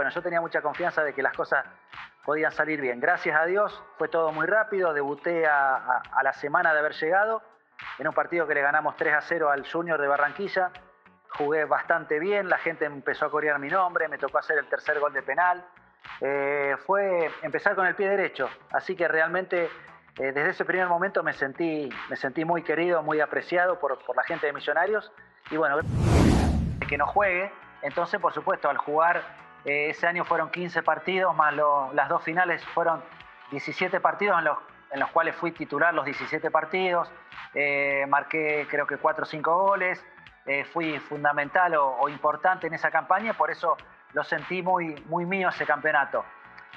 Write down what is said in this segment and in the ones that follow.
bueno, yo tenía mucha confianza de que las cosas podían salir bien. Gracias a Dios fue todo muy rápido, debuté a, la semana de haber llegado en un partido que le ganamos 3 a 0 al Junior de Barranquilla. Jugué bastante bien, la gente empezó a corear mi nombre, me tocó hacer el tercer gol de penal. Eh, fue empezar con el pie derecho, así que realmente eh, desde ese primer momento me sentí, me sentí muy querido, muy apreciado por, por la gente de Millonarios y bueno, que no juegue, entonces por supuesto al jugar ese año fueron 15 partidos, más las dos finales fueron 17 partidos en los, en los cuales fui titular los 17 partidos, eh, marqué creo que 4 o 5 goles, eh, fui fundamental o, importante en esa campaña, por eso lo sentí muy, muy mío ese campeonato.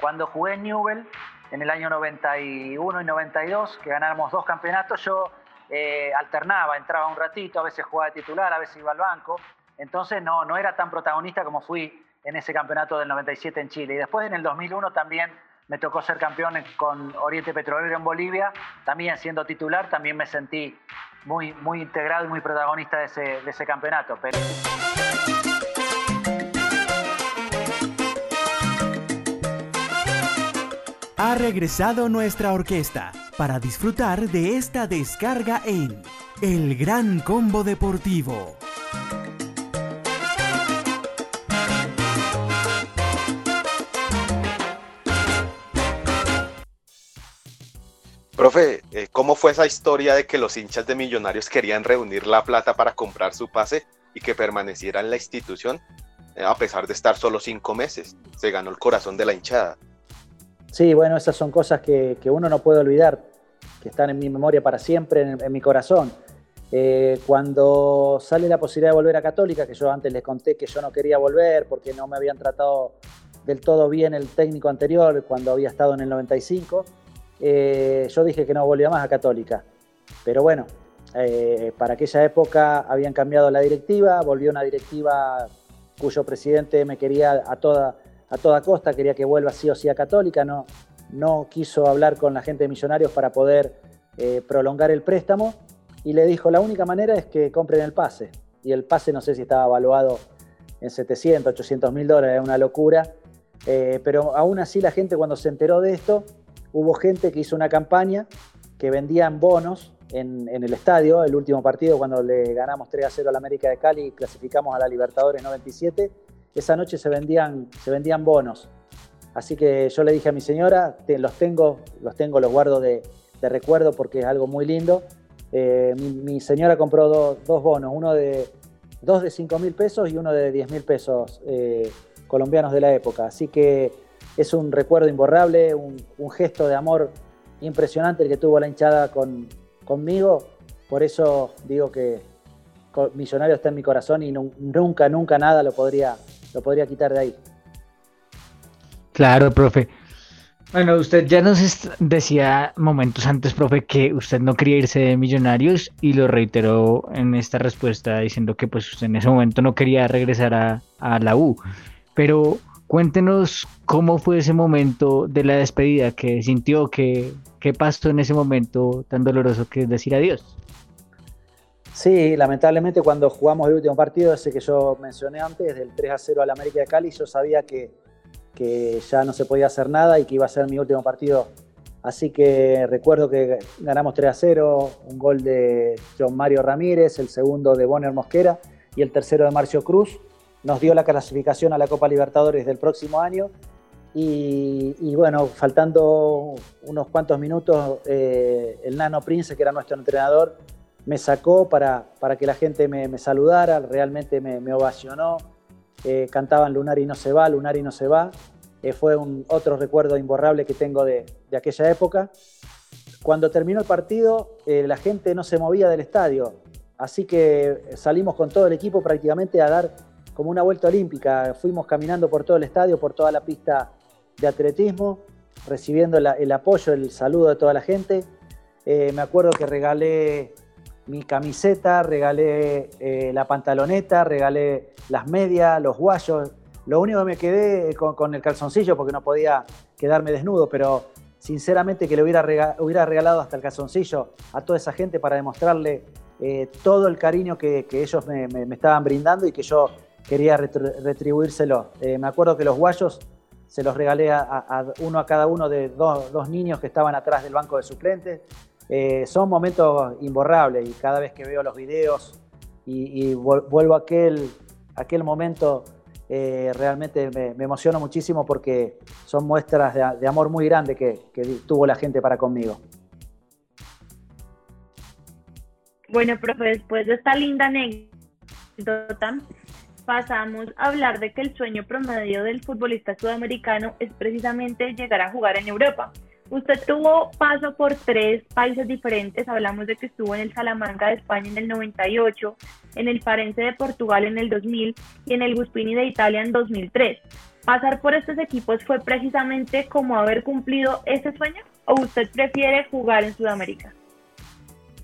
Cuando jugué en Newell, en el año 91 y 92, que ganamos dos campeonatos, yo alternaba, entraba un ratito, a veces jugaba de titular, a veces iba al banco, entonces no, no era tan protagonista como fui en ese campeonato del 97 en Chile. Y después en el 2001 también me tocó ser campeón con Oriente Petrolero en Bolivia, también siendo titular, también me sentí muy, muy integrado y muy protagonista de ese, de ese campeonato. Ha regresado nuestra orquesta para disfrutar de esta descarga en El Gran Combo Deportivo. Profe, eh, ¿cómo fue esa historia de que los hinchas de Millonarios querían reunir la plata para comprar su pase y que permaneciera en la institución eh, a pesar de estar solo cinco meses? Se ganó el corazón de la hinchada. Sí, bueno, esas son cosas que, uno no puede olvidar, que están en mi memoria para siempre, en, mi corazón. Eh, cuando sale la posibilidad de volver a Católica, que yo antes les conté que yo no quería volver porque no me habían tratado del todo bien el técnico anterior cuando había estado en el 95, eh, yo dije que no volvía más a Católica. Pero bueno, eh, para aquella época habían cambiado la directiva, volvió una directiva cuyo presidente me quería a toda, a toda costa, quería que vuelva sí o sí a Católica, no, no quiso hablar con la gente de Millonarios para poder eh, prolongar el préstamo y le dijo, la única manera es que compren el pase. Y el pase no sé si estaba evaluado en 700, 800 mil dólares, una locura. pero aún así la gente cuando se enteró de esto hubo gente que hizo una campaña que vendían bonos en, el estadio, el último partido cuando le ganamos 3 a 0 al América de Cali y clasificamos a la Libertadores 97, esa noche se vendían, se vendían bonos. Así que yo le dije a mi señora, los tengo, los tengo, los guardo de, recuerdo porque es algo muy lindo. Eh, mi, señora compró dos bonos, uno de, dos de 5 mil pesos y uno de 10 mil pesos eh, colombianos de la época. Así que es un recuerdo imborrable, un, gesto de amor impresionante el que tuvo la hinchada con, conmigo. Por eso digo que Millonario está en mi corazón y nunca, nunca nada lo podría, lo podría quitar de ahí. Claro, profe. Bueno, usted ya nos decía momentos antes, profe, que usted no quería irse de Millonarios y lo reiteró en esta respuesta diciendo que pues usted en ese momento no quería regresar a, a la U. Pero Cuéntenos cómo fue ese momento de la despedida, que sintió, que, qué pasó en ese momento tan doloroso que es decir adiós. Sí, lamentablemente cuando jugamos el último partido, ese que yo mencioné antes, del 3 a 0 al América de Cali, yo sabía que, que ya no se podía hacer nada y que iba a ser mi último partido. Así que recuerdo que ganamos 3 a 0, un gol de John Mario Ramírez, el segundo de Bonner Mosquera y el tercero de Marcio Cruz nos dio la clasificación a la Copa Libertadores del próximo año. Y, bueno, faltando unos cuantos minutos, eh, el Nano Prince, que era nuestro entrenador, me sacó para, para que la gente me, saludara, realmente me, ovacionó. Eh, cantaban Lunar y no se va, Lunar y no se va. Eh, fue un otro recuerdo imborrable que tengo de, de aquella época. Cuando terminó el partido, la gente no se movía del estadio, así que salimos con todo el equipo prácticamente a dar como una vuelta olímpica. Fuimos caminando por todo el estadio, por toda la pista de atletismo, recibiendo el apoyo, el saludo de toda la gente. Eh, me acuerdo que regalé mi camiseta, regalé eh, la pantaloneta, regalé las medias, los guayos. Lo único que me quedé con, el calzoncillo porque no podía quedarme desnudo, pero sinceramente que le hubiera, regalado hasta el calzoncillo a toda esa gente para demostrarle eh, todo el cariño que, ellos me, estaban brindando y que yo quería retribuírselo. Eh, me acuerdo que los guayos se los regalé a, uno a cada uno de dos, niños que estaban atrás del banco de suplentes. Eh, son momentos imborrables y cada vez que veo los videos y, vuelvo a aquel, aquel momento, eh, realmente me, emociono muchísimo porque son muestras de, amor muy grande que, tuvo la gente para conmigo. Bueno, profe, después de esta linda anécdota, pasamos a hablar de que el sueño promedio del futbolista sudamericano es precisamente llegar a jugar en Europa. Usted tuvo paso por tres países diferentes, hablamos de que estuvo en el Salamanca de España en el 98, en el Farense de Portugal en el 2000 y en el Guspini de Italia en 2003. ¿Pasar por estos equipos fue precisamente como haber cumplido ese sueño o usted prefiere jugar en Sudamérica?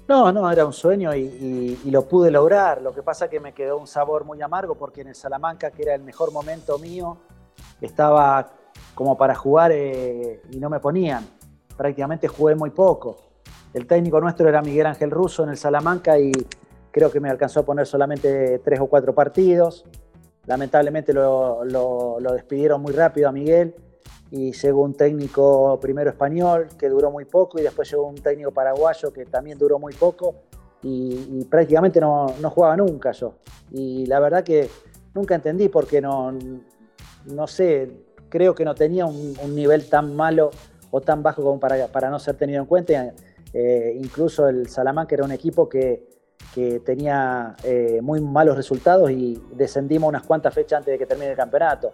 No, no, era un sueño y, lo pude lograr. Lo que pasa es que me quedó un sabor muy amargo porque en el Salamanca, que era el mejor momento mío, estaba como para jugar eh, y no me ponían. Prácticamente jugué muy poco. El técnico nuestro era Miguel Ángel Russo en el Salamanca y creo que me alcanzó a poner solamente tres o cuatro partidos. Lamentablemente lo, lo despidieron muy rápido a Miguel y llegó un técnico primero español que duró muy poco y después llegó un técnico paraguayo que también duró muy poco y, prácticamente no, no, jugaba nunca yo. Y la verdad que nunca entendí porque no, no sé, creo que no tenía un, nivel tan malo o tan bajo como para, para no ser tenido en cuenta. Eh, incluso el Salamanca era un equipo que, que tenía eh, muy malos resultados y descendimos unas cuantas fechas antes de que termine el campeonato.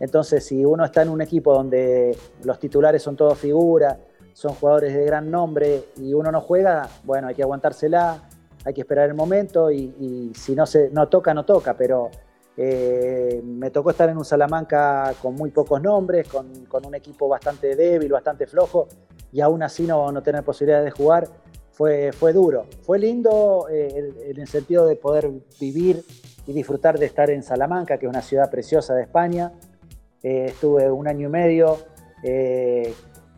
Entonces, si uno está en un equipo donde los titulares son todos figuras, son jugadores de gran nombre y uno no juega, bueno, hay que aguantársela, hay que esperar el momento y, si no, se, no toca, no toca, pero eh, me tocó estar en un Salamanca con muy pocos nombres, con, un equipo bastante débil, bastante flojo y aún así no, tener posibilidad de jugar. Fue, fue duro. Fue lindo eh, en el sentido de poder vivir y disfrutar de estar en Salamanca, que es una ciudad preciosa de España, eh, estuve un año y medio, eh,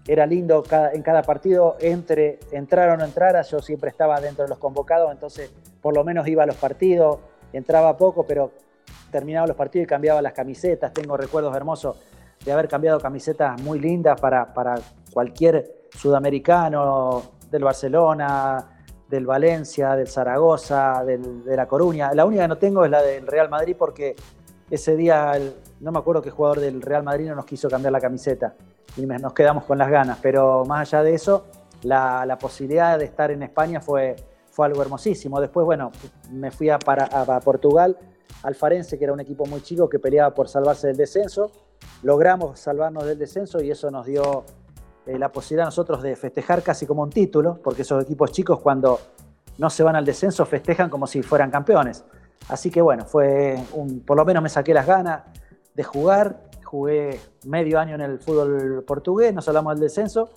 era lindo en cada partido, entre entrar o no entrara, yo siempre estaba dentro de los convocados, entonces por lo menos iba a los partidos, entraba poco, pero terminaba los partidos y cambiaba las camisetas, tengo recuerdos hermosos de haber cambiado camisetas muy lindas para, para cualquier sudamericano del Barcelona, del Valencia, del Zaragoza, de La Coruña. La única que no tengo es la del Real Madrid porque ese día no me acuerdo qué jugador del Real Madrid no nos quiso cambiar la camiseta y nos quedamos con las ganas, pero más allá de eso, la, posibilidad de estar en España fue, fue algo hermosísimo. Después, bueno, me fui a, para, Portugal, al Farense, que era un equipo muy chico que peleaba por salvarse del descenso. Logramos salvarnos del descenso y eso nos dio eh, la posibilidad a nosotros de festejar casi como un título, porque esos equipos chicos cuando no se van al descenso festejan como si fueran campeones. Así que bueno, fue un, por lo menos me saqué las ganas de jugar. Jugué medio año en el fútbol portugués, nos hablamos del descenso.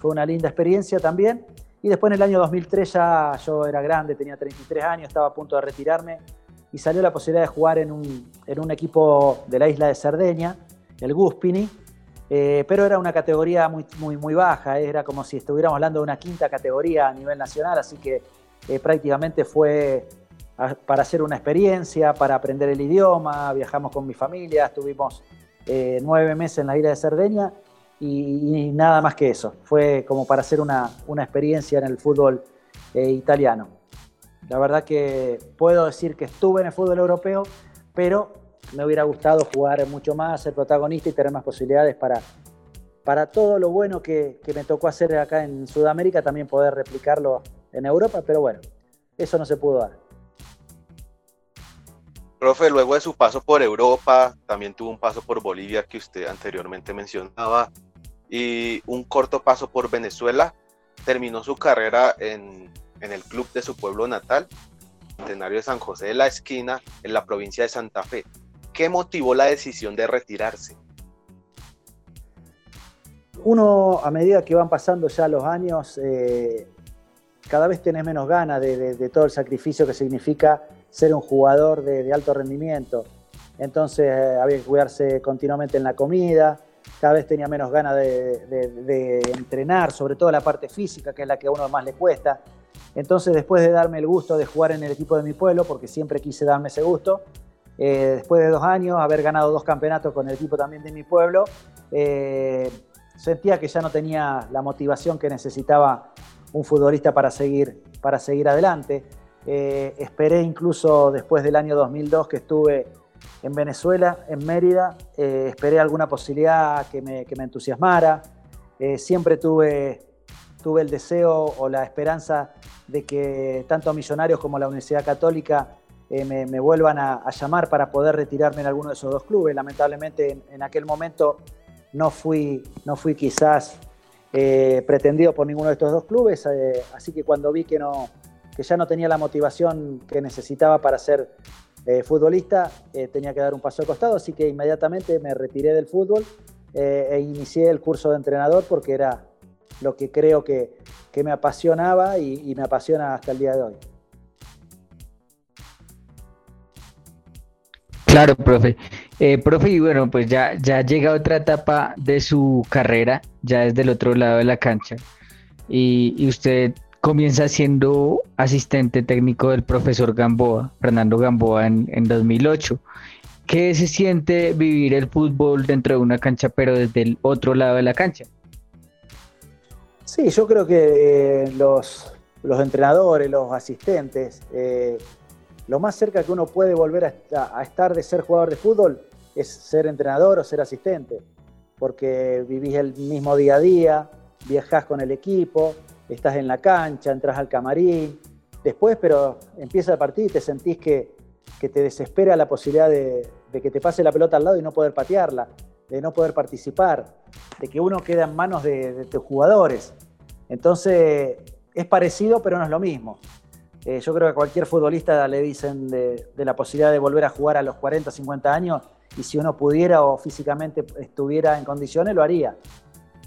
Fue una linda experiencia también. Y después en el año 2003 ya yo era grande, tenía 33 años, estaba a punto de retirarme y salió la posibilidad de jugar en un, en un equipo de la isla de Cerdeña, el Guspini, eh, pero era una categoría muy, muy, muy baja, era como si estuviéramos hablando de una quinta categoría a nivel nacional, así que eh, prácticamente fue para hacer una experiencia, para aprender el idioma, viajamos con mi familia, estuvimos eh, nueve meses en la isla de Cerdeña y, nada más que eso. Fue como para hacer una, experiencia en el fútbol eh, italiano. La verdad que puedo decir que estuve en el fútbol europeo, pero me hubiera gustado jugar mucho más, ser protagonista y tener más posibilidades para, para todo lo bueno que, que me tocó hacer acá en Sudamérica, también poder replicarlo en Europa, pero bueno, eso no se pudo dar. Profe, luego de su paso por Europa, también tuvo un paso por Bolivia que usted anteriormente mencionaba y un corto paso por Venezuela. Terminó su carrera en, el club de su pueblo natal, Centenario de San José de la Esquina, en la provincia de Santa Fe. ¿Qué motivó la decisión de retirarse? Uno, a medida que van pasando ya los años, eh, cada vez tenés menos ganas de, todo el sacrificio que significa ser un jugador de, alto rendimiento. Entonces eh, había que cuidarse continuamente en la comida, cada vez tenía menos ganas de, entrenar, sobre todo la parte física, que es la que a uno más le cuesta. Entonces después de darme el gusto de jugar en el equipo de mi pueblo, porque siempre quise darme ese gusto, eh, después de dos años, haber ganado dos campeonatos con el equipo también de mi pueblo, eh, sentía que ya no tenía la motivación que necesitaba un futbolista para seguir, para seguir adelante. Eh, esperé incluso después del año 2002 que estuve en Venezuela, en Mérida, esperé alguna posibilidad que me, que me entusiasmara. siempre tuve, tuve el deseo o la esperanza de que tanto Millonarios como la Universidad Católica eh, me, vuelvan a, llamar para poder retirarme en alguno de esos dos clubes. Lamentablemente en, aquel momento no fui, no fui quizás eh, pretendido por ninguno de estos dos clubes, eh, así que cuando vi que, no, que ya no tenía la motivación que necesitaba para ser futbolista, tenía que dar un paso al costado, así que inmediatamente me retiré del fútbol e inicié el curso de entrenador porque era lo que creo que, me apasionaba y me apasiona hasta el día de hoy. Claro, profe. Eh, profe, y bueno, pues ya, ya llega otra etapa de su carrera, ya desde el otro lado de la cancha, y, usted comienza siendo asistente técnico del profesor Gamboa, Fernando Gamboa, en, en 2008. ¿Qué se siente vivir el fútbol dentro de una cancha, pero desde el otro lado de la cancha? Sí, yo creo que eh, los, los entrenadores, los asistentes, eh, lo más cerca que uno puede volver a, estar de ser jugador de fútbol es ser entrenador o ser asistente, porque vivís el mismo día a día, viajás con el equipo, estás en la cancha, entras al camarín, después, pero empieza el partido y te sentís que, te desespera la posibilidad de, que te pase la pelota al lado y no poder patearla, de no poder participar, de que uno queda en manos de, de tus jugadores. Entonces, es parecido, pero no es lo mismo. Eh, yo creo que a cualquier futbolista le dicen de, la posibilidad de volver a jugar a los 40, 50 años y si uno pudiera o físicamente estuviera en condiciones, lo haría.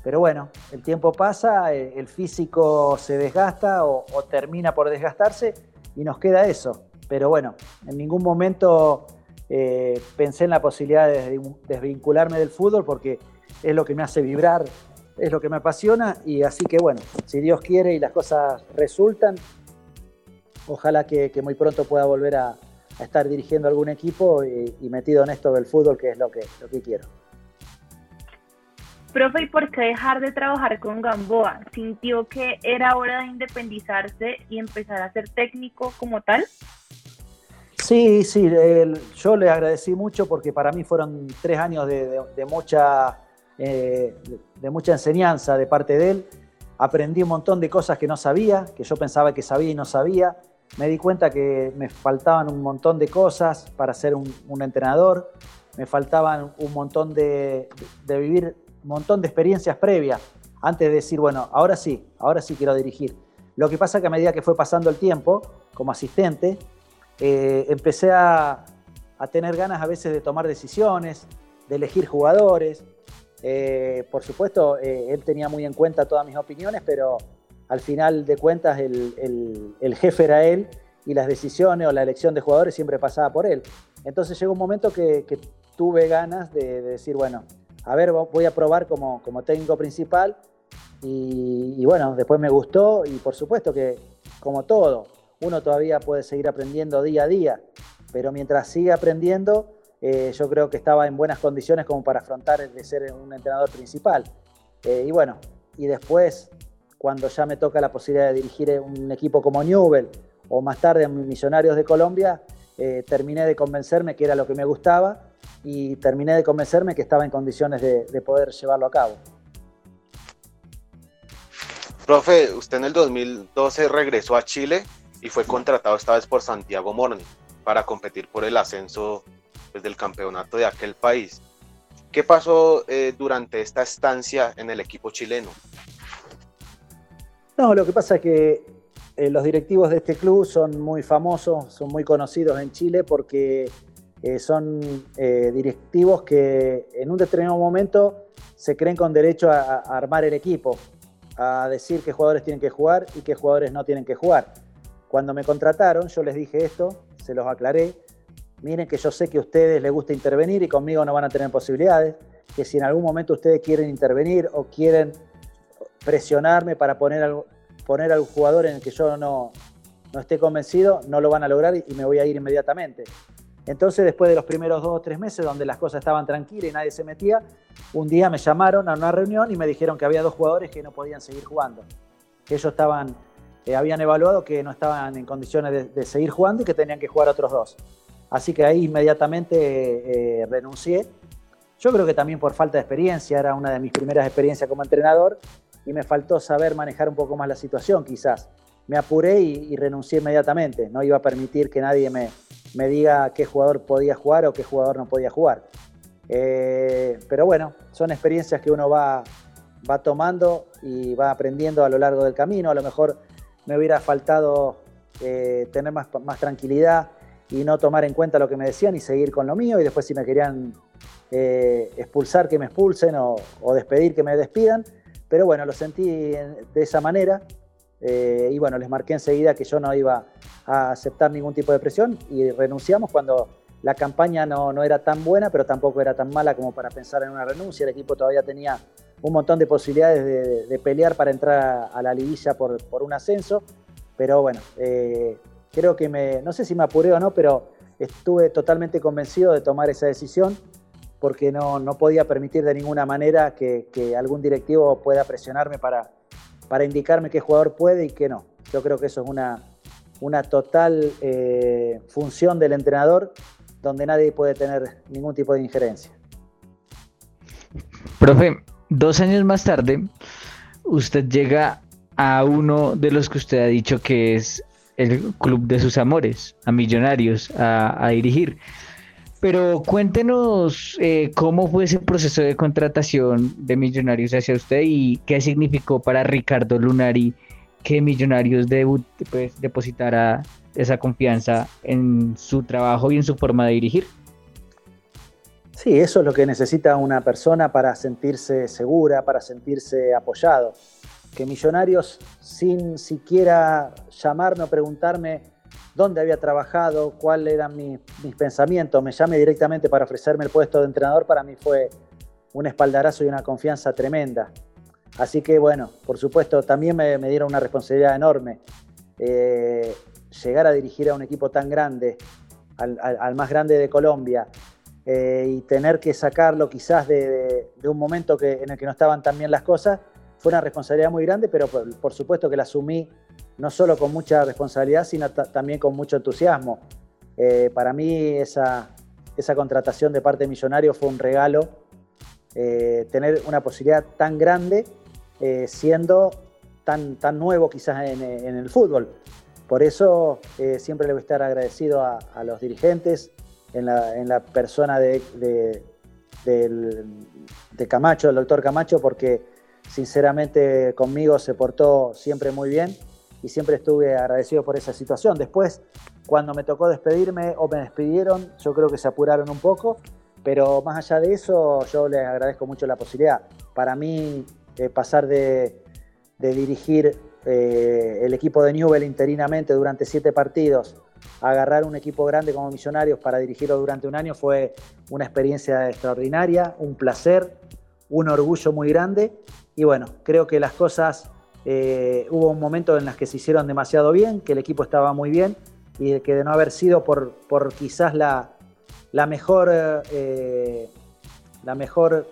Pero bueno, el tiempo pasa, eh, el físico se desgasta o, termina por desgastarse y nos queda eso. Pero bueno, en ningún momento eh, pensé en la posibilidad de desvincularme del fútbol porque es lo que me hace vibrar, es lo que me apasiona y así que bueno, si Dios quiere y las cosas resultan, ojalá que, muy pronto pueda volver a, estar dirigiendo algún equipo y, metido en esto del fútbol, que es lo que, lo que quiero. Profe, ¿y por qué dejar de trabajar con Gamboa? ¿Sintió que era hora de independizarse y empezar a ser técnico como tal? Sí, sí, yo le agradecí mucho porque para mí fueron tres años de, mucha, eh, de mucha enseñanza de parte de él. Aprendí un montón de cosas que no sabía, que yo pensaba que sabía y no sabía me di cuenta que me faltaban un montón de cosas para ser un, entrenador, me faltaban un montón de, vivir montón de experiencias previas antes de decir, bueno, ahora sí, ahora sí quiero dirigir. Lo que pasa es que a medida que fue pasando el tiempo, como asistente, eh, empecé a, tener ganas a veces de tomar decisiones, de elegir jugadores. Eh, por supuesto, eh, él tenía muy en cuenta todas mis opiniones, pero al final de cuentas el, jefe era él y las decisiones o la elección de jugadores siempre pasaba por él. Entonces llegó un momento que, tuve ganas de, decir, bueno, a ver, voy a probar como, como técnico principal y, bueno, después me gustó y por supuesto que como todo, uno todavía puede seguir aprendiendo día a día, pero mientras siga aprendiendo, eh, yo creo que estaba en buenas condiciones como para afrontar de ser un entrenador principal. Eh, y bueno, y después cuando ya me toca la posibilidad de dirigir un equipo como Newell o más tarde en Millonarios de Colombia, eh, terminé de convencerme que era lo que me gustaba y terminé de convencerme que estaba en condiciones de, poder llevarlo a cabo. Profe, usted en el 2012 regresó a Chile y fue contratado esta vez por Santiago Morning para competir por el ascenso pues, del campeonato de aquel país. ¿Qué pasó eh, durante esta estancia en el equipo chileno? No, lo que pasa es que eh, los directivos de este club son muy famosos, son muy conocidos en Chile porque eh, son eh, directivos que en un determinado momento se creen con derecho a, armar el equipo, a decir qué jugadores tienen que jugar y qué jugadores no tienen que jugar. Cuando me contrataron, yo les dije esto, se los aclaré. Miren que yo sé que a ustedes les gusta intervenir y conmigo no van a tener posibilidades, que si en algún momento ustedes quieren intervenir o quieren presionarme para poner, algo, poner a un jugador en el que yo no, no esté convencido, no lo van a lograr y me voy a ir inmediatamente. Entonces, después de los primeros dos o tres meses, donde las cosas estaban tranquilas y nadie se metía, un día me llamaron a una reunión y me dijeron que había dos jugadores que no podían seguir jugando. Que ellos estaban, eh, habían evaluado que no estaban en condiciones de, seguir jugando y que tenían que jugar otros dos. Así que ahí inmediatamente eh, renuncié. Yo creo que también por falta de experiencia, era una de mis primeras experiencias como entrenador y me faltó saber manejar un poco más la situación quizás. Me apuré y renuncié inmediatamente. No iba a permitir que nadie me, me diga qué jugador podía jugar o qué jugador no podía jugar. Eh, pero bueno, son experiencias que uno va, va tomando y va aprendiendo a lo largo del camino. A lo mejor me hubiera faltado eh, tener más, más, tranquilidad y no tomar en cuenta lo que me decían y seguir con lo mío y después si me querían eh, expulsar que me expulsen o, o, despedir que me despidan. Pero bueno, lo sentí de esa manera y bueno, les marqué enseguida que yo no iba a aceptar ningún tipo de presión y renunciamos cuando la campaña no, no, era tan buena, pero tampoco era tan mala como para pensar en una renuncia. El equipo todavía tenía un montón de posibilidades de, pelear para entrar a la liguilla por, por un ascenso, pero bueno, eh, creo que me, no sé si me apuré o no, pero estuve totalmente convencido de tomar esa decisión porque no, no podía permitir de ninguna manera que, que, algún directivo pueda presionarme para, para indicarme qué jugador puede y qué no. Yo creo que eso es una, una total eh, función del entrenador donde nadie puede tener ningún tipo de injerencia. Profe, dos años más tarde, usted llega a uno de los que usted ha dicho que es el club de sus amores, a Millonarios, a, dirigir. Pero cuéntenos eh, cómo fue ese proceso de contratación de Millonarios hacia usted y qué significó para Ricardo Lunari que Millonarios pues, depositara esa confianza en su trabajo y en su forma de dirigir. Sí, eso es lo que necesita una persona para sentirse segura, para sentirse apoyado. Que Millonarios, sin siquiera llamarme o preguntarme dónde había trabajado, cuáles eran mis, mis pensamientos, me llame directamente para ofrecerme el puesto de entrenador, para mí fue un espaldarazo y una confianza tremenda. Así que bueno, por supuesto, también me, dieron una responsabilidad enorme. Eh, llegar a dirigir a un equipo tan grande, al, más grande de Colombia, eh, y tener que sacarlo quizás de, un momento en el que no estaban tan bien las cosas, fue una responsabilidad muy grande, pero por, supuesto que la asumí no solo con mucha responsabilidad, sino también con mucho entusiasmo. Eh, para mí esa, esa contratación de parte de Millonarios fue un regalo, tener una posibilidad tan grande eh, siendo tan, tan nuevo quizás en, el fútbol. Por eso eh, siempre le voy a estar agradecido a, los dirigentes, en la, persona de, de, Camacho, el doctor Camacho, porque sinceramente conmigo se portó siempre muy bien y siempre estuve agradecido por esa situación. Después, cuando me tocó despedirme o me despidieron, yo creo que se apuraron un poco, pero más allá de eso, yo les agradezco mucho la posibilidad. Para mí, eh, pasar de, dirigir eh, el equipo de Newell interinamente durante siete partidos agarrar un equipo grande como Millonarios para dirigirlo durante un año fue una experiencia extraordinaria, un placer, un orgullo muy grande y bueno, creo que las cosas eh, hubo un momento en las que se hicieron demasiado bien, que el equipo estaba muy bien y que de no haber sido por, por quizás la, la mejor, la mejor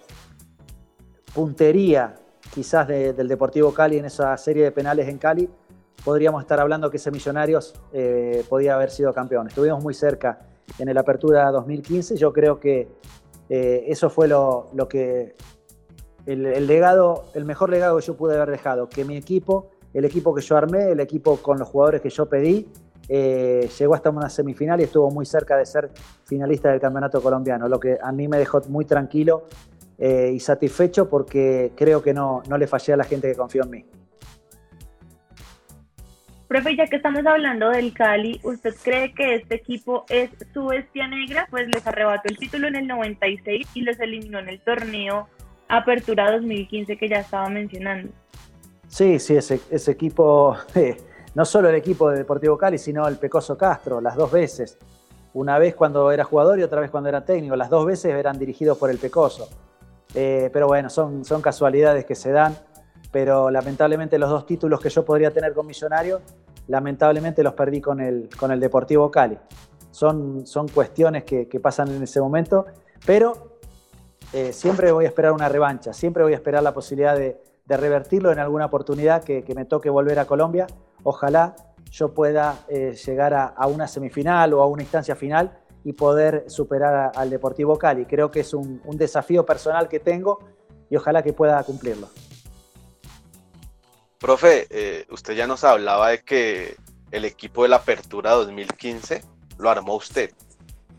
puntería quizás del Deportivo Cali en esa serie de penales en Cali, podríamos estar hablando que ese Millonarios eh, podía haber sido campeón. Estuvimos muy cerca en el Apertura 2015. Yo creo que eh, eso fue lo, que el, legado, el mejor legado que yo pude haber dejado, que mi equipo, el equipo que yo armé, el equipo con los jugadores que yo pedí, eh, llegó hasta una semifinal y estuvo muy cerca de ser finalista del campeonato colombiano, lo que a mí me dejó muy tranquilo eh, y satisfecho porque creo que no, no le fallé a la gente que confió en mí. Profe, ya que estamos hablando del Cali, ¿usted cree que este equipo es su bestia negra? Pues les arrebató el título en el 96 y les eliminó en el torneo Apertura 2015 que ya estaba mencionando. Sí, sí, ese, equipo, eh, no solo el equipo de Deportivo Cali, sino el Pecoso Castro, las dos veces. Una vez cuando era jugador y otra vez cuando era técnico. Las dos veces eran dirigidos por el Pecoso. Eh, pero bueno, son, son casualidades que se dan. Pero lamentablemente los dos títulos que yo podría tener con Millonarios, lamentablemente los perdí con el, con el Deportivo Cali. son, son cuestiones que, pasan en ese momento, pero eh, siempre voy a esperar una revancha, siempre voy a esperar la posibilidad de, revertirlo en alguna oportunidad que, me toque volver a Colombia. Ojalá yo pueda eh, llegar a, una semifinal o a una instancia final y poder superar al Deportivo Cali. Creo que es un, desafío personal que tengo y ojalá que pueda cumplirlo. Profe, eh, usted ya nos hablaba de que el equipo de la Apertura 2015 lo armó usted,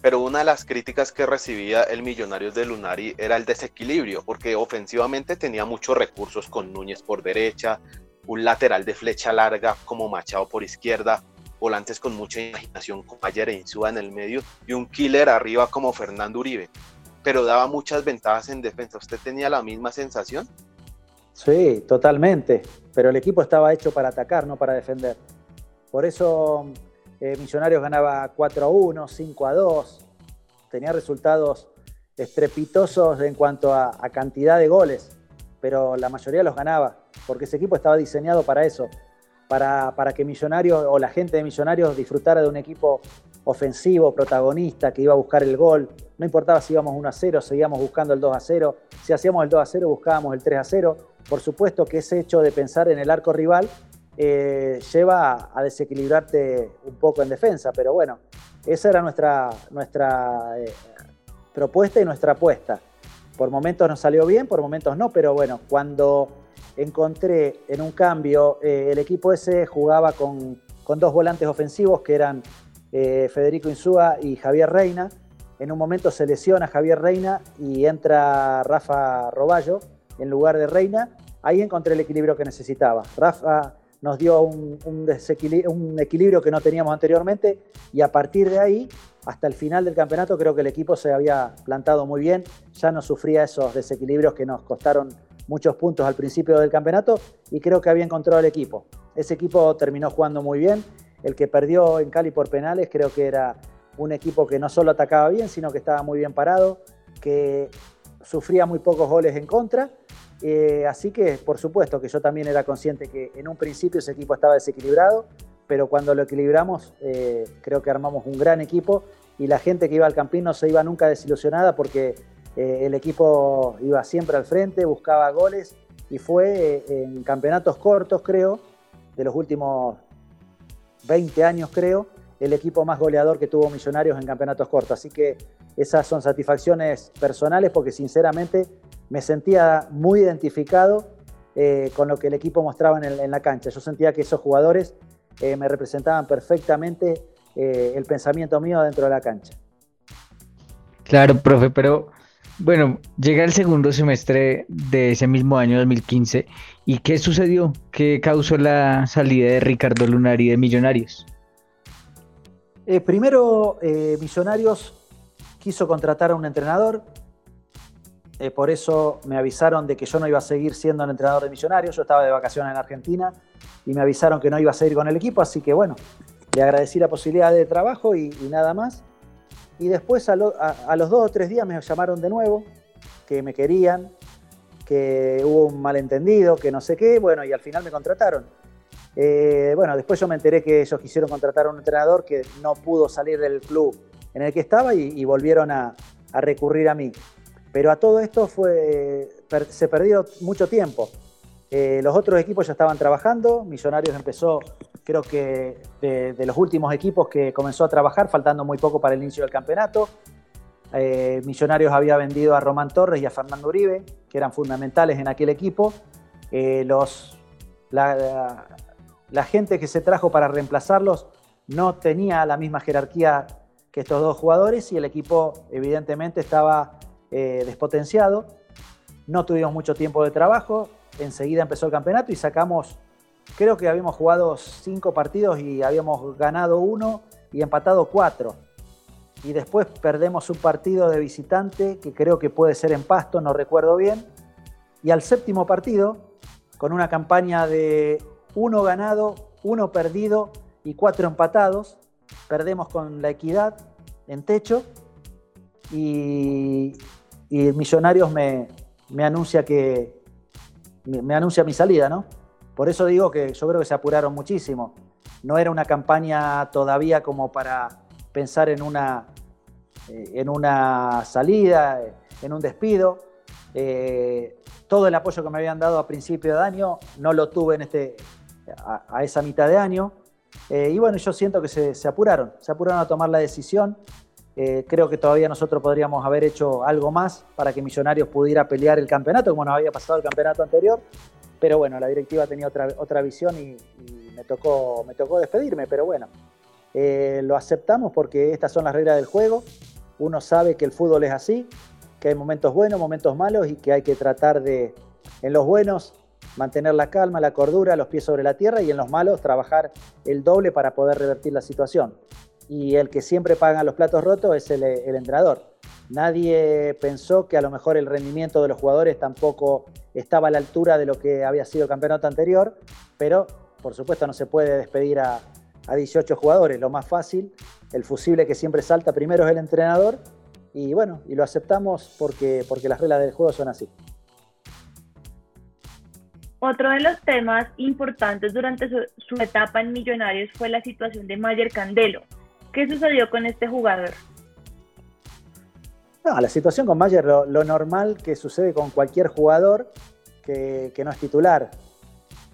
pero una de las críticas que recibía el Millonarios de Lunari era el desequilibrio, porque ofensivamente tenía muchos recursos con Núñez por derecha, un lateral de flecha larga como Machado por izquierda, volantes con mucha imaginación como Ayer e Insúa en el medio y un killer arriba como Fernando Uribe, pero daba muchas ventajas en defensa. ¿Usted tenía la misma sensación? Sí, totalmente, pero el equipo estaba hecho para atacar, no para defender. Por eso eh, Millonarios ganaba 4 a 1, 5 a 2, tenía resultados estrepitosos en cuanto a, cantidad de goles, pero la mayoría los ganaba, porque ese equipo estaba diseñado para eso, para, para que Millonarios o la gente de Millonarios disfrutara de un equipo ofensivo, protagonista, que iba a buscar el gol. No importaba si íbamos 1 a 0, seguíamos buscando el 2 a 0. Si hacíamos el 2 a 0, buscábamos el 3 a 0. Por supuesto que ese hecho de pensar en el arco rival eh, lleva a desequilibrarte un poco en defensa, pero bueno, esa era nuestra, nuestra eh, propuesta y nuestra apuesta. Por momentos nos salió bien, por momentos no, pero bueno, cuando encontré en un cambio, eh, el equipo ese jugaba con, con dos volantes ofensivos que eran Federico Insúa y Javier Reina. En un momento se lesiona Javier Reina y entra Rafa Roballo en lugar de Reina. Ahí encontré el equilibrio que necesitaba. Rafa nos dio un, equilibrio que no teníamos anteriormente y a partir de ahí, hasta el final del campeonato, creo que el equipo se había plantado muy bien, ya no sufría esos desequilibrios que nos costaron muchos puntos al principio del campeonato y creo que había encontrado el equipo. Ese equipo terminó jugando muy bien el que perdió en Cali por penales creo que era un equipo que no solo atacaba bien, sino que estaba muy bien parado, que sufría muy pocos goles en contra. Eh, así que, por supuesto, que yo también era consciente que en un principio ese equipo estaba desequilibrado, pero cuando lo equilibramos, eh, creo que armamos un gran equipo y la gente que iba al Campín no se iba nunca desilusionada porque eh, el equipo iba siempre al frente, buscaba goles y fue en campeonatos cortos, creo, de los últimos 20 años creo, el equipo más goleador que tuvo Millonarios en campeonatos cortos. Así que esas son satisfacciones personales porque sinceramente me sentía muy identificado eh, con lo que el equipo mostraba en, la cancha. Yo sentía que esos jugadores eh, me representaban perfectamente eh, el pensamiento mío dentro de la cancha. Claro, profe, pero bueno, llega el segundo semestre de ese mismo año 2015 y ¿qué sucedió? ¿Qué causó la salida de Ricardo Lunari de Millonarios? Primero, Millonarios quiso contratar a un entrenador, eh, por eso me avisaron de que yo no iba a seguir siendo el entrenador de Millonarios, yo estaba de vacaciones en Argentina y me avisaron que no iba a seguir con el equipo, así que bueno, le agradecí la posibilidad de trabajo y nada más. Y después a, los dos o tres días me llamaron de nuevo, que me querían, que hubo un malentendido, que no sé qué, bueno, y al final me contrataron. Eh, bueno, después yo me enteré que ellos quisieron contratar a un entrenador que no pudo salir del club en el que estaba y, volvieron a, recurrir a mí. Pero a todo esto fue, se perdió mucho tiempo. Eh, los otros equipos ya estaban trabajando, Millonarios empezó creo que de, los últimos equipos que comenzó a trabajar, faltando muy poco para el inicio del campeonato. Eh, Millonarios había vendido a Román Torres y a Fernando Uribe, que eran fundamentales en aquel equipo. Eh, los, la, gente que se trajo para reemplazarlos no tenía la misma jerarquía que estos dos jugadores y el equipo evidentemente estaba eh, despotenciado. No tuvimos mucho tiempo de trabajo, enseguida empezó el campeonato y sacamos creo que habíamos jugado cinco partidos y habíamos ganado uno y empatado cuatro. Y después perdemos un partido de visitante que creo que puede ser en Pasto, no recuerdo bien. Y al séptimo partido, con una campaña de uno ganado, uno perdido y cuatro empatados, perdemos con la equidad en techo y, Millonarios me, me anuncia que me anuncia mi salida, ¿no? Por eso digo que yo creo que se apuraron muchísimo. No era una campaña todavía como para pensar en una, eh, en una salida, en un despido. Eh, todo el apoyo que me habían dado a principio de año no lo tuve en este, a, esa mitad de año. Eh, y bueno, yo siento que se, apuraron, se apuraron a tomar la decisión. Creo que todavía nosotros podríamos haber hecho algo más para que Millonarios pudiera pelear el campeonato, como nos había pasado el campeonato anterior. Pero bueno, la directiva tenía otra, otra visión y, me, tocó, me tocó despedirme. Pero bueno, lo aceptamos porque estas son las reglas del juego. Uno sabe que el fútbol es así, que hay momentos buenos, momentos malos y que hay que tratar de, en los buenos, mantener la calma, la cordura, los pies sobre la tierra y en los malos trabajar el doble para poder revertir la situación. Y el que siempre paga los platos rotos es el, entrenador. Nadie pensó que a lo mejor el rendimiento de los jugadores tampoco estaba a la altura de lo que había sido el campeonato anterior, pero por supuesto no se puede despedir a, a 18 jugadores. Lo más fácil, el fusible que siempre salta primero es el entrenador y bueno, y lo aceptamos porque, porque las reglas del juego son así. Otro de los temas importantes durante su, etapa en Millonarios fue la situación de Mayer Candelo. ¿Qué sucedió con este jugador? No, la situación con Mayer, lo, normal que sucede con cualquier jugador que, que no es titular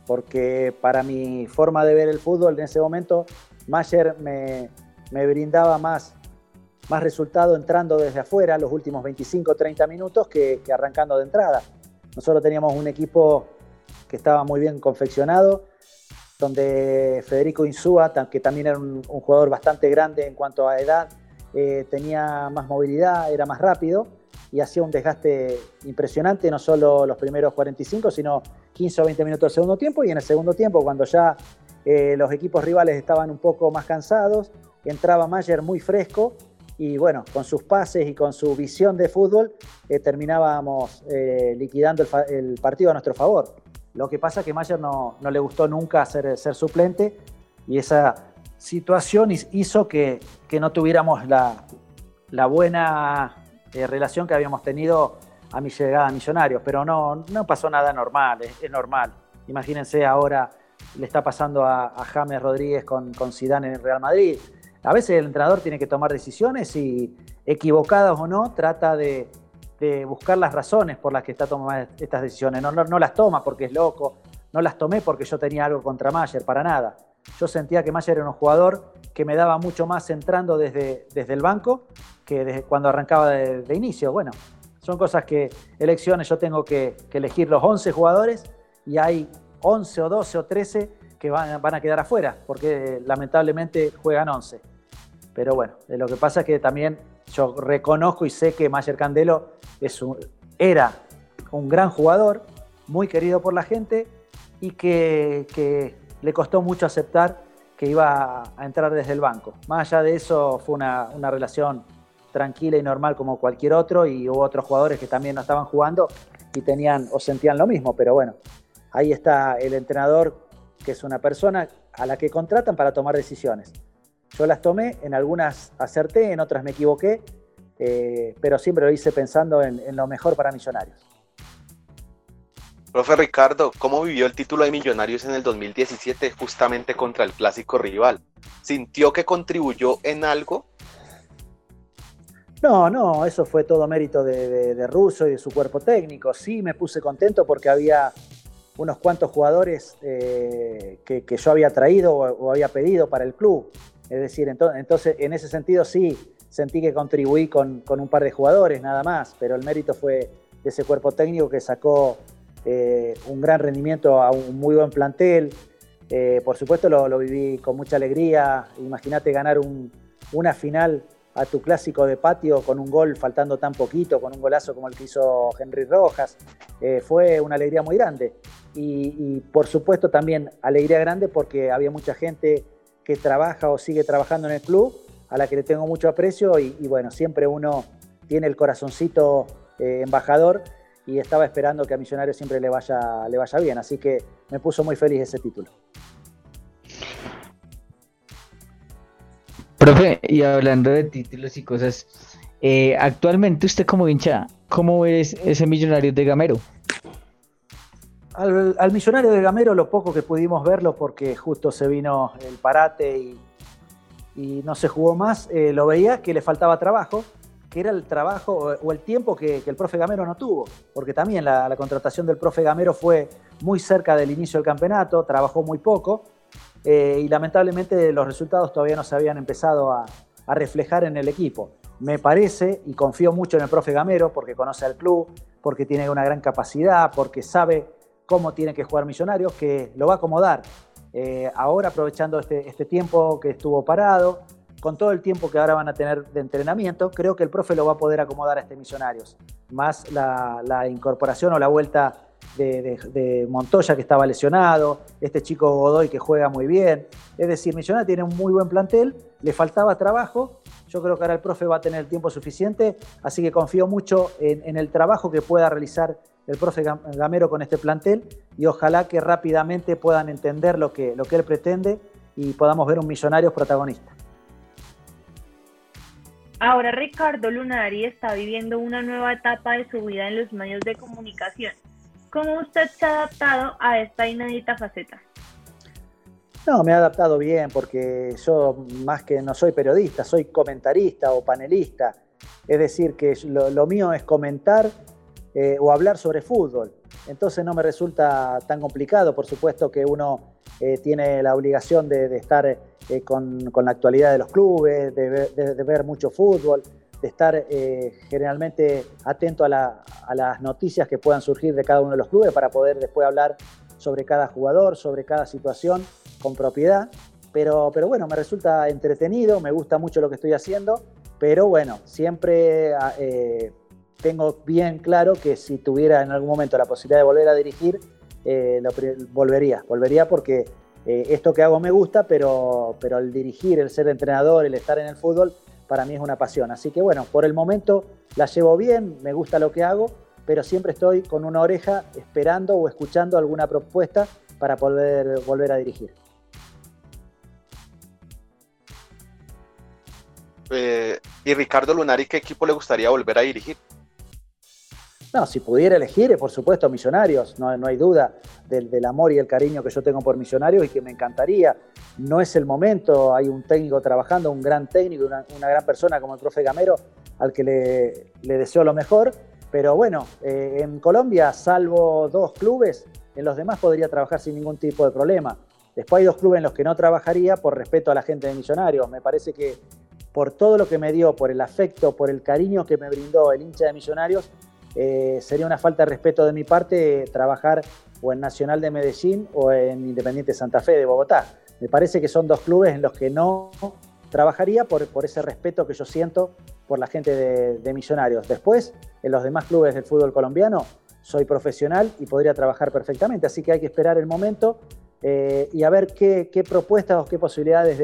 porque para mi forma de ver el fútbol en ese momento, Mayer me, brindaba más, más resultado entrando desde afuera los últimos 25 30 minutos que, arrancando de entrada. Nosotros teníamos un equipo que estaba muy bien confeccionado, donde Federico Insúa, que también era un, jugador bastante grande en cuanto a edad, eh, tenía más movilidad, era más rápido y hacía un desgaste impresionante, no solo los primeros 45, sino 15 o 20 minutos del segundo tiempo. Y en el segundo tiempo, cuando ya eh, los equipos rivales estaban un poco más cansados, entraba Mayer muy fresco y bueno, con sus pases y con su visión de fútbol eh, terminábamos eh, liquidando el, partido a nuestro favor. Lo que pasa es que Mayer no, le gustó nunca ser, suplente y esa situación hizo que, no tuviéramos la, buena relación que habíamos tenido a mi llegada a Millonarios, pero no, no pasó nada normal, es, normal. Imagínense ahora le está pasando a, James Rodríguez con, con en el Real Madrid. A veces el entrenador tiene que tomar decisiones y equivocadas o no, trata de, buscar las razones por las que está tomando estas decisiones. No, no, las toma porque es loco, no las tomé porque yo tenía algo contra Mayer, para nada. Yo sentía que Mayer era un jugador que me daba mucho más entrando desde, desde el banco que desde cuando arrancaba de, de inicio. Bueno, son cosas que, elecciones, yo tengo que, elegir los 11 jugadores y hay 11 o 12 o 13 que van, van a quedar afuera, porque lamentablemente juegan 11. Pero bueno, lo que pasa es que también yo reconozco y sé que Mayer Candelo era un gran jugador, muy querido por la gente y que, le costó mucho aceptar que iba a entrar desde el banco. Más allá de eso, fue una, una relación tranquila y normal como cualquier otro y hubo otros jugadores que también no estaban jugando y tenían o sentían lo mismo, pero bueno, ahí está el entrenador que es una persona a la que contratan para tomar decisiones. Yo las tomé, en algunas acerté, en otras me equivoqué, eh, pero siempre lo hice pensando en, en lo mejor para Millonarios. Profe Ricardo, ¿cómo vivió el título de Millonarios en el 2017 justamente contra el clásico rival? ¿Sintió que contribuyó en algo no, no, eso fue todo mérito de, Russo y de su cuerpo técnico. Sí, me puse contento porque había unos cuantos jugadores eh, que, yo había traído o, había pedido para el club. Es decir, entonces, en ese sentido sí, sentí que contribuí con, un par de jugadores nada más, pero el mérito fue de ese cuerpo técnico que sacó eh, un gran rendimiento a un muy buen plantel. Eh, por supuesto lo, viví con mucha alegría. Imagínate ganar una final a tu clásico de patio con un gol faltando tan poquito, con un golazo como el que hizo Henry Rojas. Eh, fue una alegría muy grande. Y, por supuesto también alegría grande porque había mucha gente que trabaja o sigue trabajando en el club, a la que le tengo mucho aprecio y, bueno, siempre uno tiene el corazoncito eh, embajador y estaba esperando que a Millonarios siempre le vaya, le vaya bien. Así que me puso muy feliz ese título. Profe, y hablando de títulos y cosas, eh, actualmente usted como hincha, ¿cómo ve ese millonario de Gamero? Al, millonario de Gamero lo poco que pudimos verlo porque justo se vino el parate y, y no se jugó más, eh, lo veía que le faltaba trabajo, que era el trabajo o el tiempo que, el profe Gamero no tuvo, porque también la, contratación del profe Gamero fue muy cerca del inicio del campeonato, trabajó muy poco eh, y lamentablemente los resultados todavía no se habían empezado a, reflejar en el equipo. Me parece, y confío mucho en el profe Gamero, porque conoce al club, porque tiene una gran capacidad, porque sabe cómo tiene que jugar Millonarios, que lo va a acomodar. Eh, ahora aprovechando este, este tiempo que estuvo parado, con todo el tiempo que ahora van a tener de entrenamiento, creo que el profe lo va a poder acomodar a este Millonarios. Más la, incorporación o la vuelta de, Montoya que estaba lesionado, este chico Godoy que juega muy bien. Es decir, Millonarios tiene un muy buen plantel, le faltaba trabajo. Yo creo que ahora el profe va a tener tiempo suficiente, así que confío mucho en, el trabajo que pueda realizar el profe Gamero con este plantel y ojalá que rápidamente puedan entender lo que, lo que él pretende y podamos ver un Millonarios protagonista. Ahora Ricardo Lunari está viviendo una nueva etapa de su vida en los medios de comunicación. ¿Cómo usted se ha adaptado a esta inédita faceta? No, me he adaptado bien porque yo más que no soy periodista, soy comentarista o panelista. Es decir, que lo, mío es comentar eh, o hablar sobre fútbol. Entonces no me resulta tan complicado. Por supuesto que uno eh, tiene la obligación de, estar eh, con, la actualidad de los clubes, de, ver mucho fútbol, de estar generalmente atento a, las noticias que puedan surgir de cada uno de los clubes para poder después hablar sobre cada jugador, sobre cada situación con propiedad. Pero, pero bueno, me resulta entretenido, me gusta mucho lo que estoy haciendo, pero bueno, siempre ah, tengo bien claro que si tuviera en algún momento la posibilidad de volver a dirigir, eh, volvería, volvería porque eh, esto que hago me gusta, pero, el dirigir, el ser entrenador, el estar en el fútbol, para mí es una pasión. Así que bueno, por el momento la llevo bien, me gusta lo que hago, pero siempre estoy con una oreja esperando o escuchando alguna propuesta para poder volver a dirigir. Eh, ¿Y Ricardo Lunari qué equipo le gustaría volver a dirigir? No, si pudiera elegir, por supuesto, Millonarios, no, no hay duda del, amor y el cariño que yo tengo por Millonarios y que me encantaría. No es el momento, hay un técnico trabajando, un gran técnico, una, gran persona como el profe Gamero, al que le, deseo lo mejor. Pero bueno, eh, en Colombia, salvo dos clubes, en los demás podría trabajar sin ningún tipo de problema. Después hay dos clubes en los que no trabajaría por respeto a la gente de Millonarios. Me parece que por todo lo que me dio, por el afecto, por el cariño que me brindó el hincha de Millonarios, eh, sería una falta de respeto de mi parte trabajar o en Nacional de Medellín o en Independiente Santa Fe de Bogotá. Me parece que son dos clubes en los que no trabajaría por, ese respeto que yo siento por la gente de, Millonarios. Después, en los demás clubes del fútbol colombiano, soy profesional y podría trabajar perfectamente, así que hay que esperar el momento eh, y a ver qué, propuestas o qué posibilidades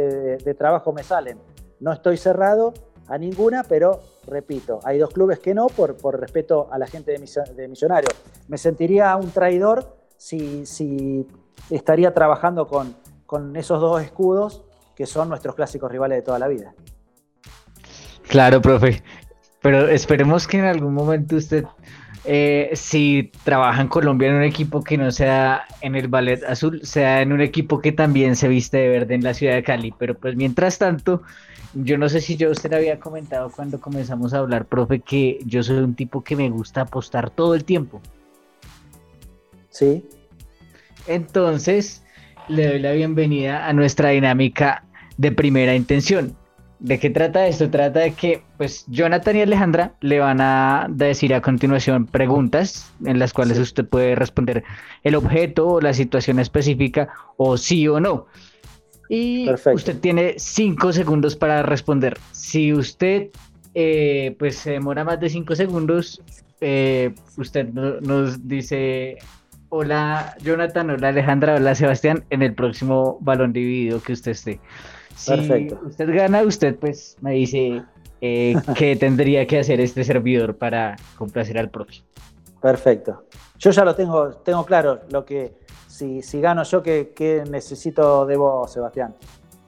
de trabajo me salen. No estoy cerrado a ninguna, pero repito, hay dos clubes que no por, por respeto a la gente de, Millonarios. Me sentiría un traidor si, si estaría trabajando con, con esos dos escudos que son nuestros clásicos rivales de toda la vida. Claro, profe. Pero esperemos que en algún momento usted, eh, si trabaja en Colombia en un equipo que no sea en el Ballet Azul, sea en un equipo que también se viste de verde en la ciudad de Cali. Pero pues mientras tanto, yo no sé si yo usted había comentado cuando comenzamos a hablar, profe, que yo soy un tipo que me gusta apostar todo el tiempo. Sí. Entonces, le doy la bienvenida a nuestra dinámica de primera intención. ¿De qué trata esto? Trata de que, pues, Jonathan y Alejandra le van a decir a continuación preguntas en las cuales usted puede responder el objeto o la situación específica o sí o no. Y usted tiene cinco segundos para responder. Si usted eh, pues se demora más de cinco segundos, eh, usted nos dice hola Jonathan, hola Alejandra, hola Sebastián en el próximo balón dividido que usted esté. Si usted gana, usted pues me dice eh, qué tendría que hacer este servidor para complacer al próximo. Perfecto. Yo ya lo tengo, tengo claro lo que si, gano yo, ¿qué, necesito de vos, Sebastián?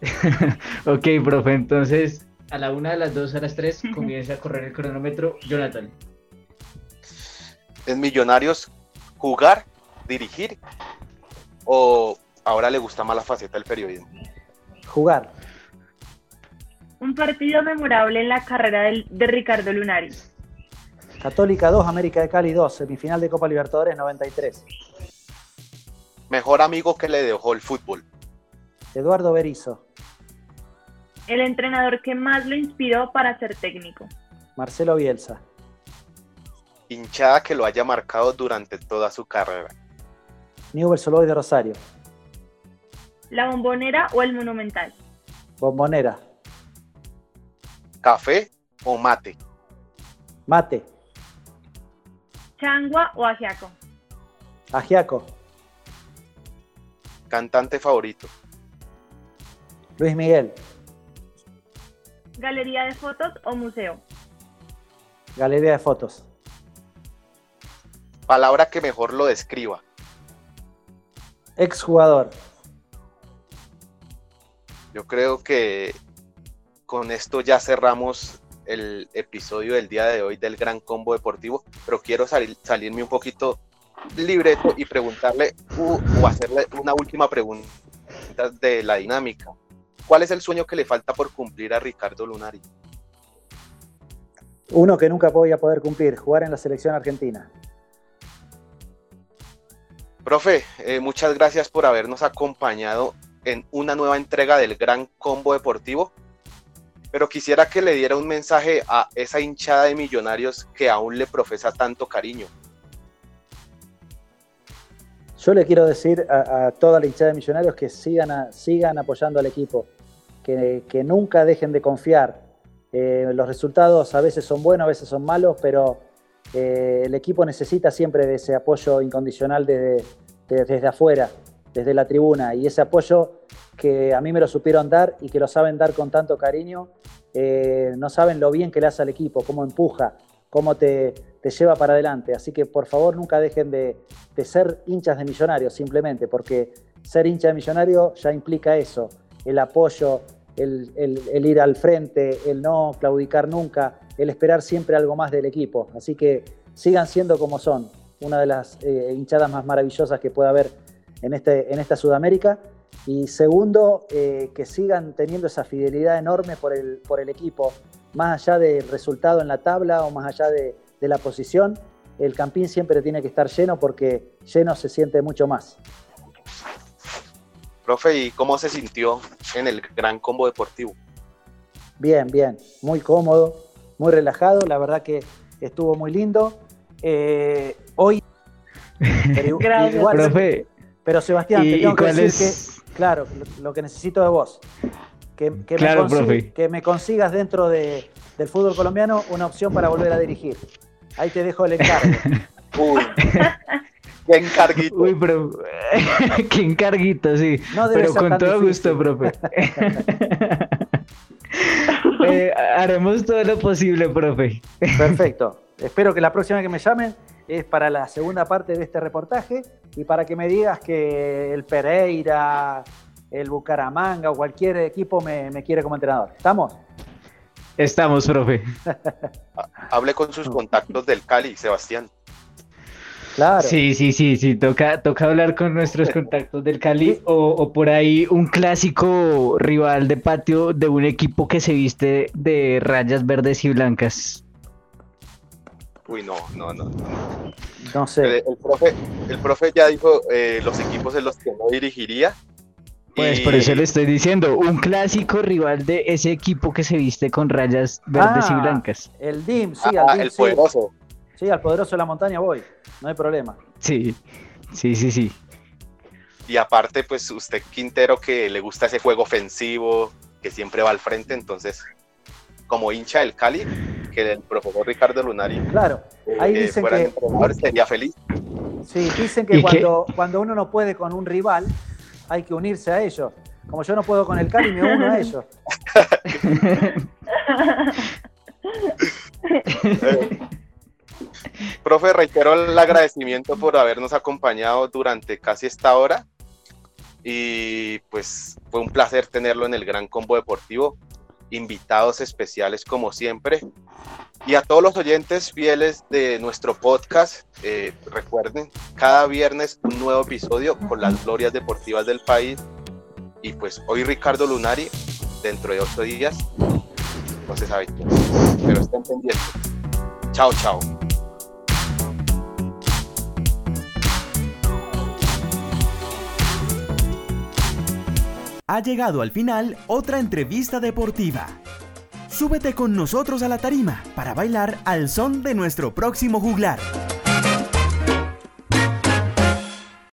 ok, profe, entonces a la una, a las dos, a las tres comienza a correr el cronómetro. Jonathan. ¿Es Millonarios jugar, dirigir o ahora le gusta más la faceta del periodismo? Jugar. Un partido memorable en la carrera del- de Ricardo Lunari. Católica 2, América de Cali 2, semifinal de Copa Libertadores 93. Mejor amigo que le dejó el fútbol. Eduardo Berizo, El entrenador que más lo inspiró para ser técnico. Marcelo Bielsa, Hinchada que lo haya marcado durante toda su carrera. Newell's Old de Rosario, La bombonera o el monumental. Bombonera, Café o mate. Mate, Changua o ajiaco. Ajiaco, Cantante favorito. Luis Miguel, Galería de fotos o museo. Galería de Fotos, Palabra que mejor lo describa. exjugador, Yo creo que con esto ya cerramos el episodio del día de hoy del Gran Combo Deportivo, pero quiero salir, salirme un poquito libreto y preguntarle u- o hacerle una última pregunta de la dinámica. ¿Cuál es el sueño que le falta por cumplir a Ricardo Lunari? uno que nunca voy a poder cumplir, jugar en la selección argentina. Profe, eh, muchas gracias por habernos acompañado en una nueva entrega del Gran Combo Deportivo. Pero quisiera que le diera un mensaje a esa hinchada de millonarios que aún le profesa tanto cariño. Yo le quiero decir a, toda la hinchada de Millonarios que sigan, sigan apoyando al equipo, que, nunca dejen de confiar. Eh, los resultados a veces son buenos, a veces son malos, pero eh, el equipo necesita siempre de ese apoyo incondicional desde, de- desde afuera, desde la tribuna. Y ese apoyo que a mí me lo supieron dar y que lo saben dar con tanto cariño, eh, no saben lo bien que le hace al equipo, cómo empuja, cómo te, lleva para adelante. Así que por favor nunca dejen de, ser hinchas de millonarios, simplemente, porque ser hincha de millonario ya implica eso, el apoyo, el, ir al frente, el no claudicar nunca, el esperar siempre algo más del equipo. Así que sigan siendo como son, una de las eh, hinchadas más maravillosas que puede haber en, este, en esta Sudamérica. Y segundo, eh, que sigan teniendo esa fidelidad enorme por el equipo, más allá del resultado en la tabla o más allá de, de la posición, el campín siempre tiene que estar lleno porque lleno se siente mucho más. Profe, ¿y cómo se sintió en el Gran Combo Deportivo? Bien, bien, muy cómodo, muy relajado, la verdad que estuvo muy lindo. Eh, hoy, pero, Gracias. igual- Profe, pero Sebastián, te ¿y, tengo que decir es? que, claro, lo, lo que necesito de vos, que, que Claro, me, consi- profe. que me consigas dentro de- del fútbol colombiano una opción para volver a dirigir. Ahí te dejo el encargo. Uy, qué encarguito. Uy, pero qué encarguito, sí. No debe Pero ser con tan todo difícil. gusto, profe. Eh, haremos todo lo posible, profe. Perfecto. Espero que la próxima vez que me llamen es para la segunda parte de este reportaje y para que me digas que el Pereira, el Bucaramanga o cualquier equipo me, me quiere como entrenador. ¿Estamos? Estamos, profe. Hable con sus contactos del Cali, Sebastián. Claro. Sí, sí, sí, sí, toca, toca hablar con nuestros contactos del Cali o, o por ahí un clásico rival de patio de un equipo que se viste de rayas verdes y blancas. Uy, no, no, no. no. No El, sé. el profe, el profe ya dijo eh, los equipos en los que no dirigiría. Pues por eso le estoy diciendo, un clásico rival de ese equipo que se viste con rayas verdes y Ah, blancas. El DIM, sí, Ah, al DIM, el sí. poderoso. Sí, al poderoso de la montaña voy. No hay problema. Sí, sí, sí, sí. Y aparte, pues usted Quintero que le gusta ese juego ofensivo, que siempre va al frente, entonces, como hincha del Cali, que el profesor Ricardo Lunari Claro. eh, Ahí eh, dicen fuera que- sería feliz. Sí, dicen que cuando, cuando uno no puede con un rival, hay que unirse a ellos. Como yo no puedo con el Cali, me uno a ellos. Profe, reitero el agradecimiento por habernos acompañado durante casi esta hora. Y pues fue un placer tenerlo en el Gran Combo Deportivo. Invitados especiales como siempre. Y a todos los oyentes fieles de nuestro podcast, eh, recuerden, cada viernes un nuevo episodio con las glorias deportivas del país. Y pues hoy Ricardo Lunari, dentro de ocho días, no se sabe. Pero estén pendientes. Chao, chao. Ha llegado al final otra entrevista deportiva. Súbete con nosotros a la tarima para bailar al son de nuestro próximo juglar.